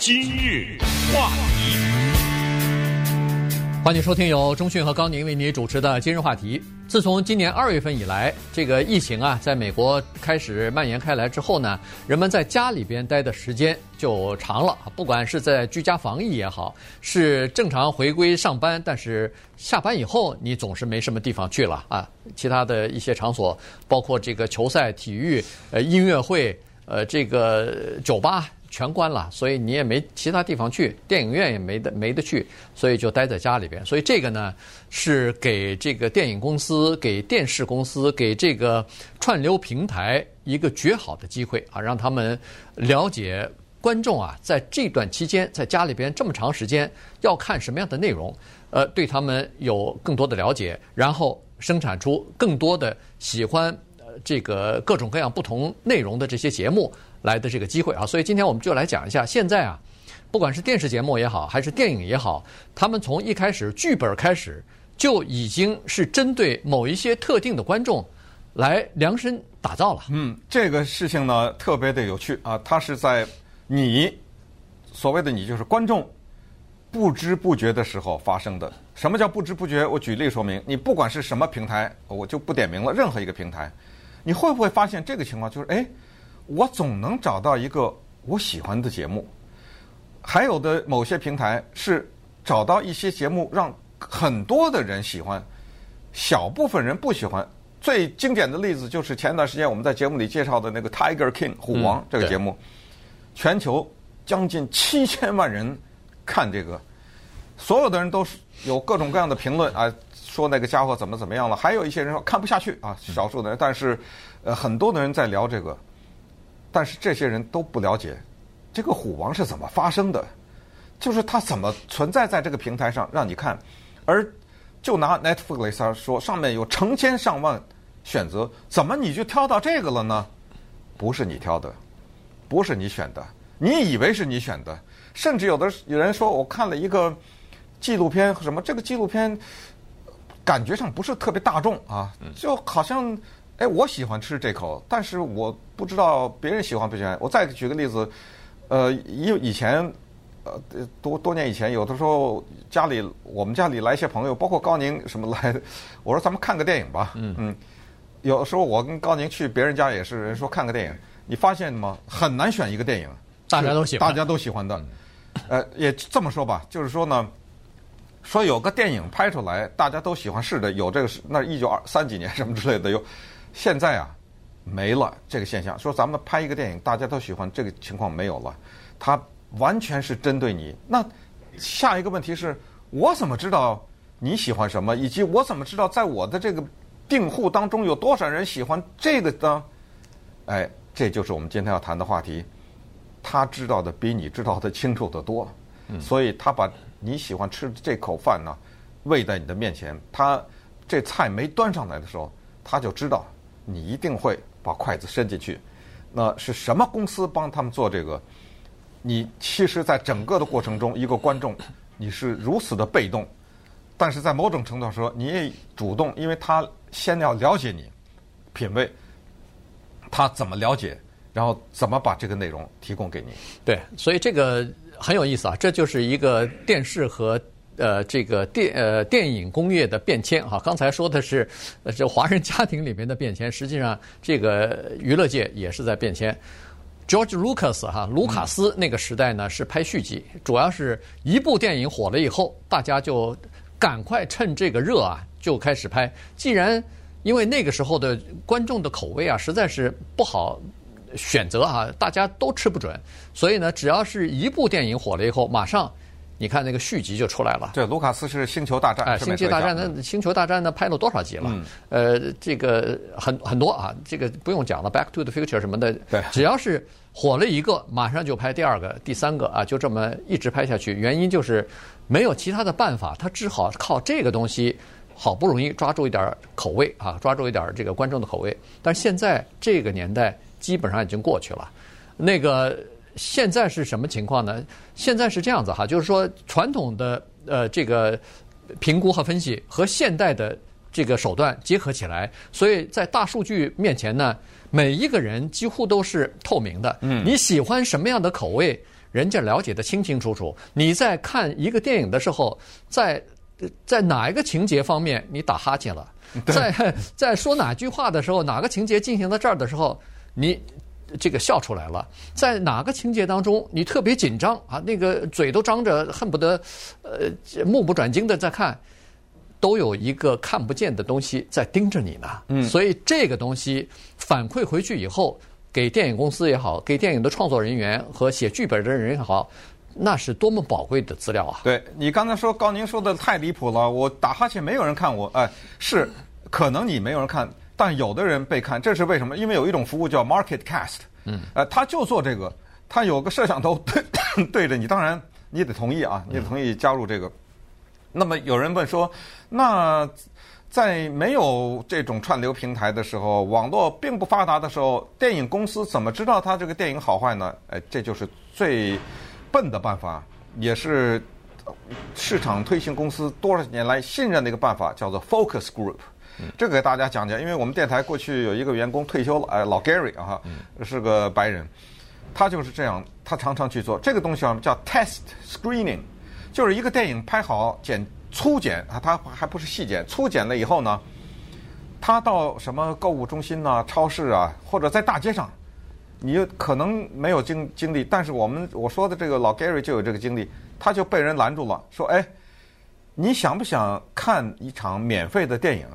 今日话题，欢迎收听由中讯和高宁为你主持的今日话题。自从今年二月份以来，这个疫情啊，在美国开始蔓延开来之后呢，人们在家里边待的时间就长了。不管是在居家防疫也好，是正常回归上班，但是下班以后你总是没什么地方去了啊。其他的一些场所，包括这个球赛、体育、呃音乐会。呃，这个酒吧全关了，所以你也没其他地方去，电影院也没得没得去，所以就待在家里边。所以这个呢，是给这个电影公司、给电视公司、给这个串流平台一个绝好的机会啊，让他们了解观众啊，在这段期间在家里边这么长时间要看什么样的内容，呃，对他们有更多的了解，然后生产出更多的喜欢。这个各种各样不同内容的这些节目来的这个机会啊，所以今天我们就来讲一下。现在啊，不管是电视节目也好，还是电影也好，他们从一开始剧本开始就已经是针对某一些特定的观众来量身打造了。嗯，这个事情呢特别的有趣啊，它是在你所谓的你就是观众不知不觉的时候发生的。什么叫不知不觉？我举例说明，你不管是什么平台，我就不点名了，任何一个平台。你会不会发现这个情况？就是哎，我总能找到一个我喜欢的节目，还有的某些平台是找到一些节目让很多的人喜欢，小部分人不喜欢。最经典的例子就是前段时间我们在节目里介绍的那个《Tiger King》虎王这个节目，全球将近七千万人看这个，所有的人都是有各种各样的评论啊。说那个家伙怎么怎么样了？还有一些人说看不下去啊，少数的人，但是呃很多的人在聊这个，但是这些人都不了解这个虎王是怎么发生的，就是它怎么存在在这个平台上让你看，而就拿 Netflix 说，上面有成千上万选择，怎么你就挑到这个了呢？不是你挑的，不是你选的，你以为是你选的，甚至有的有人说我看了一个纪录片，什么这个纪录片。感觉上不是特别大众啊，就好像，哎，我喜欢吃这口，但是我不知道别人喜欢不喜欢。我再举个例子，呃，以以前，呃，多多年以前，有的时候家里我们家里来一些朋友，包括高宁什么来，我说咱们看个电影吧。嗯嗯，有的时候我跟高宁去别人家也是，人说看个电影，你发现吗？很难选一个电影，大家都喜欢，大家都喜欢的。呃，也这么说吧，就是说呢。说有个电影拍出来，大家都喜欢，是的，有这个是那一九二三几年 什么之类的有，现在啊没了这个现象。说咱们拍一个电影，大家都喜欢，这个情况没有了，它完全是针对你。那下一个问题是，我怎么知道你喜欢什么，以及我怎么知道在我的这个订户当中有多少人喜欢这个呢？哎，这就是我们今天要谈的话题。他知道的比你知道的清楚得多，所以他把。你喜欢吃这口饭呢，喂在你的面前，他这菜没端上来的时候，他就知道你一定会把筷子伸进去。那是什么公司帮他们做这个？你其实，在整个的过程中，一个观众，你是如此的被动，但是在某种程度上说，你也主动，因为他先要了解你品味，他怎么了解，然后怎么把这个内容提供给你。对，所以这个。很有意思啊，这就是一个电视和呃这个电呃电影工业的变迁哈。刚才说的是呃这华人家庭里面的变迁，实际上这个娱乐界也是在变迁。George Lucas 哈，卢卡斯那个时代呢是拍续集，主要是一部电影火了以后，大家就赶快趁这个热啊就开始拍。既然因为那个时候的观众的口味啊实在是不好。选择啊，大家都吃不准，所以呢，只要是一部电影火了以后，马上你看那个续集就出来了。对，卢卡斯是《星球大战》哎，《星球大战》那《星球大战》呢拍了多少集了？嗯、呃，这个很很多啊，这个不用讲了，《Back to the Future》什么的，对，只要是火了一个，马上就拍第二个、第三个啊，就这么一直拍下去。原因就是没有其他的办法，他只好靠这个东西，好不容易抓住一点口味啊，抓住一点这个观众的口味。但是现在这个年代。基本上已经过去了，那个现在是什么情况呢？现在是这样子哈，就是说传统的呃这个评估和分析和现代的这个手段结合起来，所以在大数据面前呢，每一个人几乎都是透明的。嗯，你喜欢什么样的口味，人家了解得清清楚楚。你在看一个电影的时候，在在哪一个情节方面你打哈欠了？在在说哪句话的时候，哪个情节进行到这儿的时候，你这个笑出来了？在哪个情节当中你特别紧张啊？那个嘴都张着，恨不得呃目不转睛的在看。都有一个看不见的东西在盯着你呢，嗯，所以这个东西反馈回去以后，给电影公司也好，给电影的创作人员和写剧本的人也好，那是多么宝贵的资料啊！对，你刚才说高宁说的太离谱了，我打哈欠没有人看我，哎，是可能你没有人看，但有的人被看，这是为什么？因为有一种服务叫 Market Cast，嗯，呃，他就做这个，他有个摄像头对 对着你，当然你得同意啊，你得同意加入这个。嗯那么有人问说，那在没有这种串流平台的时候，网络并不发达的时候，电影公司怎么知道它这个电影好坏呢？哎，这就是最笨的办法，也是市场推行公司多少年来信任的一个办法，叫做 focus group。这个给大家讲讲，因为我们电台过去有一个员工退休了，哎，老 Gary 啊，是个白人，他就是这样，他常常去做这个东西啊，叫 test screening。就是一个电影拍好剪粗剪啊，他还不是细剪，粗剪了以后呢，他到什么购物中心啊、超市啊，或者在大街上，你可能没有经经历，但是我们我说的这个老 Gary 就有这个经历，他就被人拦住了，说：“哎，你想不想看一场免费的电影？”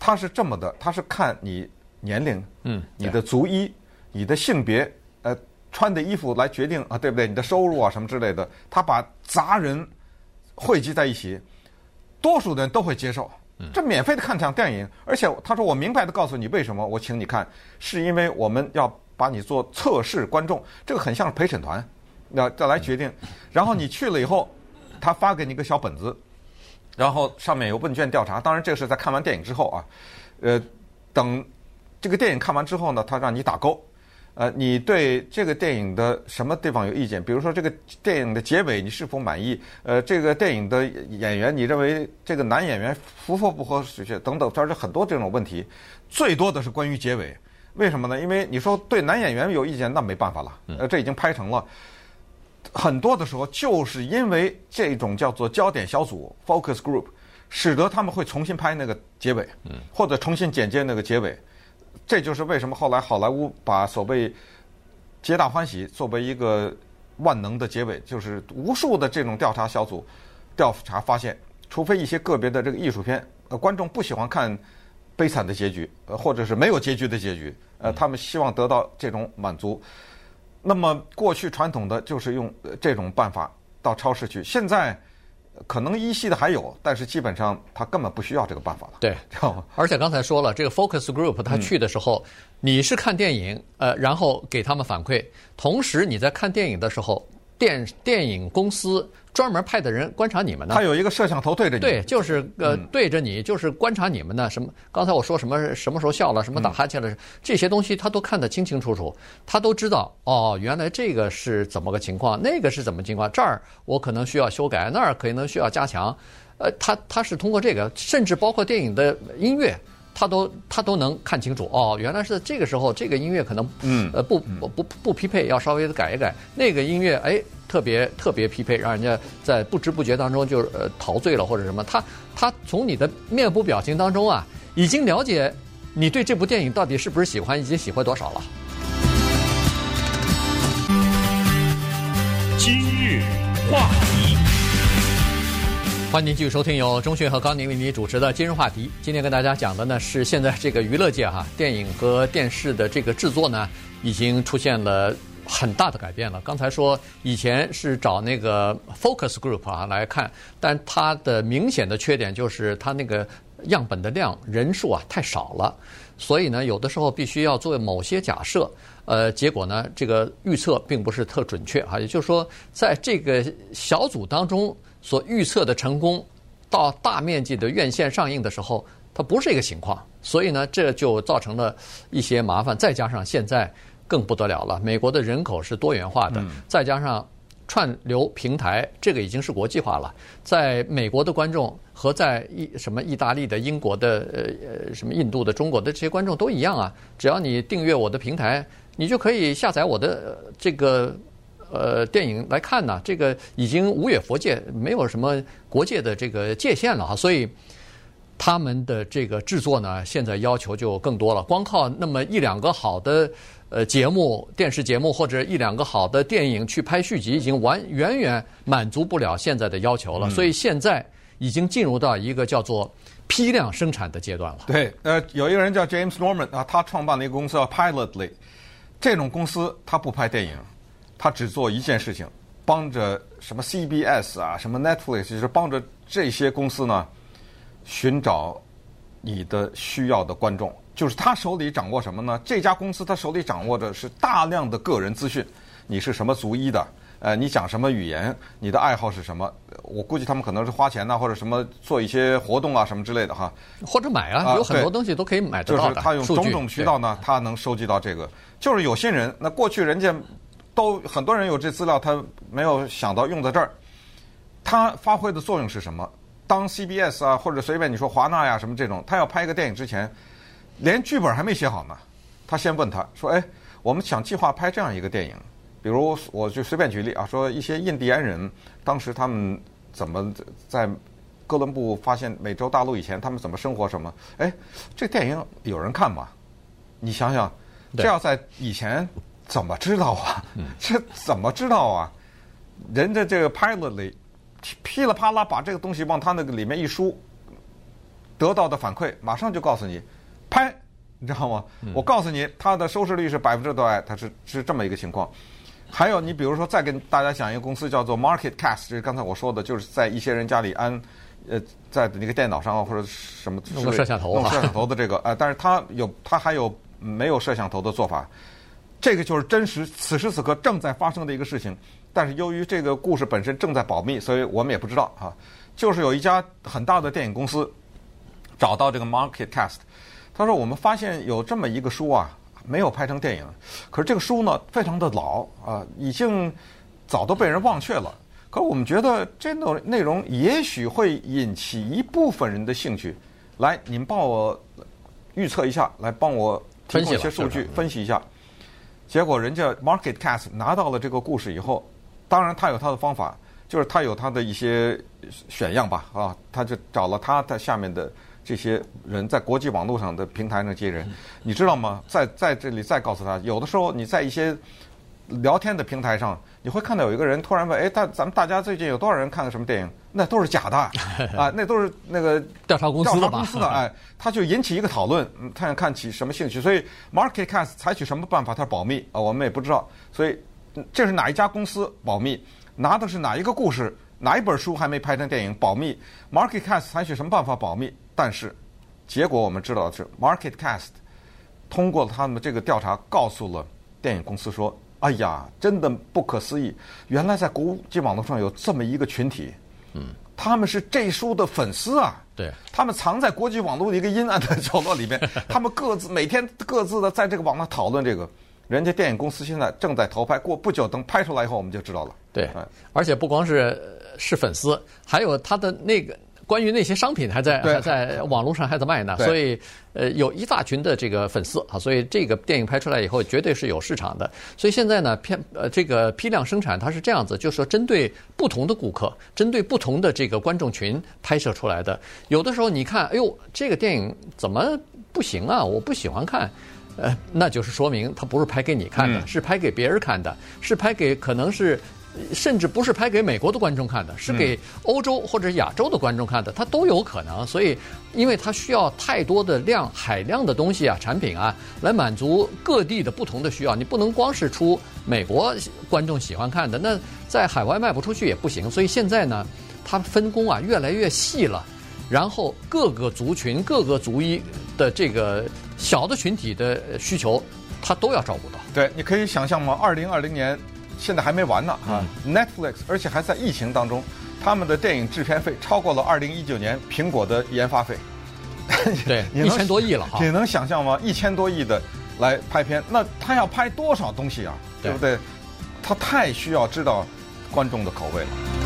他是这么的，他是看你年龄，嗯，你的族裔，你的性别，呃。穿的衣服来决定啊，对不对？你的收入啊，什么之类的，他把杂人汇集在一起，多数的人都会接受。这免费的看场电影，而且他说我明白的告诉你为什么我请你看，是因为我们要把你做测试观众，这个很像是陪审团，要再来决定。然后你去了以后，他发给你个小本子，然后上面有问卷调查。当然这个是在看完电影之后啊，呃，等这个电影看完之后呢，他让你打勾。呃，你对这个电影的什么地方有意见？比如说这个电影的结尾你是否满意？呃，这个电影的演员你认为这个男演员符合不合适？等等，这是很多这种问题。最多的是关于结尾，为什么呢？因为你说对男演员有意见，那没办法了。呃，这已经拍成了。很多的时候就是因为这种叫做焦点小组 （focus group），使得他们会重新拍那个结尾，或者重新剪接那个结尾。这就是为什么后来好莱坞把所谓“皆大欢喜”作为一个万能的结尾，就是无数的这种调查小组调查发现，除非一些个别的这个艺术片，呃，观众不喜欢看悲惨的结局，呃，或者是没有结局的结局，呃，他们希望得到这种满足。那么过去传统的就是用这种办法到超市去，现在。可能依稀的还有，但是基本上他根本不需要这个办法了。对，而且刚才说了，这个 focus group 他去的时候，嗯、你是看电影，呃，然后给他们反馈，同时你在看电影的时候。电电影公司专门派的人观察你们呢？他有一个摄像头对着你。对，就是呃对着你，就是观察你们呢。什么？刚才我说什么？什么时候笑了？什么打哈欠了？这些东西他都看得清清楚楚，他都知道。哦，原来这个是怎么个情况？那个是怎么情况？这儿我可能需要修改，那儿可能需要加强。呃，他他是通过这个，甚至包括电影的音乐。他都他都能看清楚哦，原来是这个时候这个音乐可能嗯呃不不不不匹配，要稍微的改一改。那个音乐哎特别特别匹配，让人家在不知不觉当中就呃陶醉了或者什么。他他从你的面部表情当中啊，已经了解你对这部电影到底是不是喜欢，以及喜欢多少了。今日话题。欢迎继续收听由钟迅和高宁为您主持的《今日话题》。今天跟大家讲的呢是现在这个娱乐界哈，电影和电视的这个制作呢，已经出现了很大的改变了。刚才说以前是找那个 focus group 啊来看，但它的明显的缺点就是它那个样本的量人数啊太少了，所以呢有的时候必须要做某些假设，呃，结果呢这个预测并不是特准确啊。也就是说，在这个小组当中。所预测的成功，到大面积的院线上映的时候，它不是一个情况，所以呢，这就造成了一些麻烦。再加上现在更不得了了，美国的人口是多元化的，再加上串流平台，这个已经是国际化了。在美国的观众和在意什么意大利的、英国的、呃呃什么印度的、中国的这些观众都一样啊，只要你订阅我的平台，你就可以下载我的这个。呃电影来看呢，这个已经无远佛界，没有什么国界的这个界限了哈，所以他们的这个制作呢，现在要求就更多了。光靠那么一两个好的呃节目、电视节目或者一两个好的电影去拍续集，已经完远远满足不了现在的要求了。所以现在已经进入到一个叫做批量生产的阶段了。对，呃，有一个人叫 James Norman 啊，他创办了一个公司叫 Pilotly。这种公司他不拍电影，他只做一件事情，帮着什么 CBS 啊，什么 Netflix，就是帮着这些公司呢，寻找你的需要的观众。就是他手里掌握什么呢？这家公司他手里掌握的是大量的个人资讯，你是什么族裔的？呃，你讲什么语言？你的爱好是什么？我估计他们可能是花钱呐、啊，或者什么做一些活动啊，什么之类的哈。或者买啊，有很多东西都可以买得到的。就是他用种种渠道呢，他能收集到这个。就是有些人，那过去人家都很多人有这资料，他没有想到用在这儿。他发挥的作用是什么？当 CBS 啊，或者随便你说华纳呀什么这种，他要拍一个电影之前，连剧本还没写好呢，他先问他说：“哎，我们想计划拍这样一个电影。”比如，我就随便举例啊，说一些印第安人当时他们怎么在哥伦布发现美洲大陆以前，他们怎么生活什么？哎，这电影有人看吗？你想想，这要在以前怎么知道啊？这怎么知道啊？人家这个 pilot 里噼里啪啦把这个东西往他那个里面一输，得到的反馈马上就告诉你拍，你知道吗？我告诉你，它的收视率是百分之多少？它是是这么一个情况。还有，你比如说，再跟大家讲一个公司叫做 MarketCast，就是刚才我说的，就是在一些人家里安，呃，在那个电脑上啊或者什么弄摄像头，弄摄像头的这个，呃，但是它有，它还有没有摄像头的做法，这个就是真实此时此刻正在发生的一个事情，但是由于这个故事本身正在保密，所以我们也不知道啊。就是有一家很大的电影公司找到这个 MarketCast，他说我们发现有这么一个书啊。没有拍成电影，可是这个书呢，非常的老啊，已经早都被人忘却了。可我们觉得这种内容也许会引起一部分人的兴趣。来，你们帮我预测一下，来帮我提供一些数据，分析一下。结果人家 MarketCast 拿到了这个故事以后，当然他有他的方法，就是他有他的一些选样吧，啊，他就找了他的下面的。这些人在国际网络上的平台上这些人，你知道吗？在在这里再告诉他，有的时候你在一些聊天的平台上，你会看到有一个人突然问：“哎，大咱们大家最近有多少人看了什么电影？”那都是假的啊，那都是那个调查公司的吧？调查公司的哎，他就引起一个讨论，他想看起什么兴趣？所以 MarketCast 采取什么办法？他保密啊，我们也不知道。所以这是哪一家公司保密？拿的是哪一个故事？哪一本书还没拍成电影？保密。MarketCast 采取什么办法保密？但是，结果我们知道的是，MarketCast 通过了他们这个调查，告诉了电影公司说：“哎呀，真的不可思议！原来在国际网络上有这么一个群体，嗯，他们是这书的粉丝啊。对，他们藏在国际网络的一个阴暗的角落里面，他们各自每天各自的在这个网上讨论这个。人家电影公司现在正在投拍，过不久等拍出来以后，我们就知道了。对，而且不光是是粉丝，还有他的那个。”关于那些商品还在还在网络上还在卖呢，所以呃有一大群的这个粉丝啊，所以这个电影拍出来以后绝对是有市场的。所以现在呢，片呃这个批量生产它是这样子，就是说针对不同的顾客，针对不同的这个观众群拍摄出来的。有的时候你看，哎呦，这个电影怎么不行啊？我不喜欢看，呃，那就是说明它不是拍给你看的，是拍给别人看的，是拍给可能是。甚至不是拍给美国的观众看的，是给欧洲或者亚洲的观众看的，它都有可能。所以，因为它需要太多的量、海量的东西啊、产品啊，来满足各地的不同的需要。你不能光是出美国观众喜欢看的，那在海外卖不出去也不行。所以现在呢，它分工啊越来越细了，然后各个族群、各个族裔的这个小的群体的需求，他都要照顾到。对，你可以想象吗？二零二零年。现在还没完呢啊！Netflix，而且还在疫情当中，他们的电影制片费超过了二零一九年苹果的研发费。对，一千多亿了哈！你能想象吗？一千多亿的来拍片，那他要拍多少东西啊？对不对？他太需要知道观众的口味了。